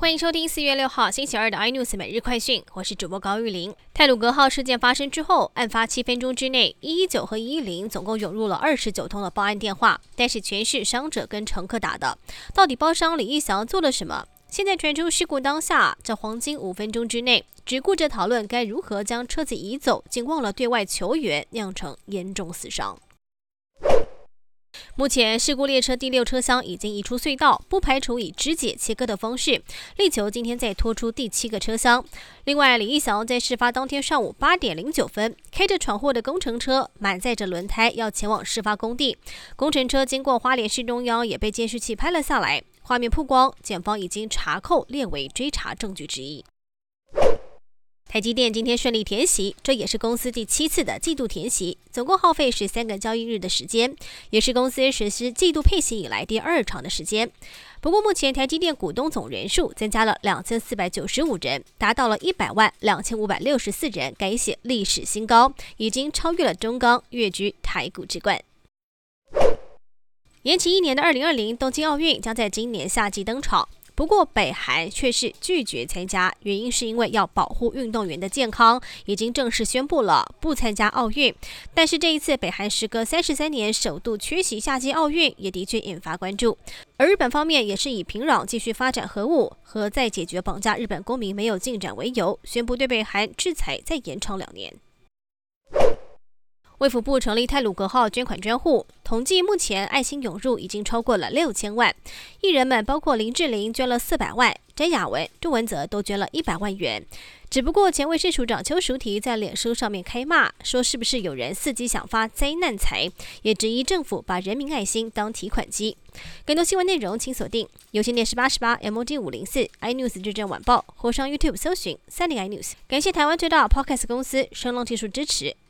欢迎收听四月六号星期二的 iNews 每日快讯，我是主播高玉玲。泰鲁格号事件发生之后，案发七分钟之内，一一九和一一零总共涌入了二十九通的报案电话，但是全是伤者跟乘客打的。到底包商李义祥做了什么？现在传出事故当下，这黄金五分钟之内，只顾着讨论该如何将车子移走，竟忘了对外求援，酿成严重死伤。目前事故列车第六车厢已经移出隧道，不排除以肢解切割的方式，力求今天再拖出第七个车厢。另外，李义祥在事发当天上午八点零九分，开着闯祸的工程车，满载着轮胎要前往事发工地。工程车经过花莲市中央，也被监视器拍了下来。画面曝光，检方已经查扣，列为追查证据之一。台积电今天顺利填息，这也是公司第七次的季度填息，总共耗费十三个交易日的时间，也是公司实施季度配息以来第二长的时间。不过，目前台积电股东总人数增加了两千四百九十五人，达到了一百万两千五百六十四人，改写历史新高，已经超越了中钢，跃居台股之冠。延期一年的二零二零东京奥运将在今年夏季登场。不过，北韩却是拒绝参加，原因是因为要保护运动员的健康，已经正式宣布了不参加奥运。但是这一次，北韩时隔三十三年首度缺席夏季奥运，也的确引发关注。而日本方面也是以平壤继续发展核武和在解决绑架日本公民没有进展为由，宣布对北韩制裁再延长两年。卫福部成立泰鲁格号捐款专户，统计目前爱心涌入已经超过了六千万。艺人们包括林志玲捐了四百万，詹雅文、杜文泽都捐了一百万元。只不过前卫生署长邱淑媞在脸书上面开骂，说是不是有人伺机想发灾难财，也质疑政府把人民爱心当提款机。更多新闻内容请锁定有线电视八十八 M O D 五零四 iNews 日政晚报，或上 YouTube 搜寻三零 iNews。感谢台湾最大 Podcast 公司声浪技术支持。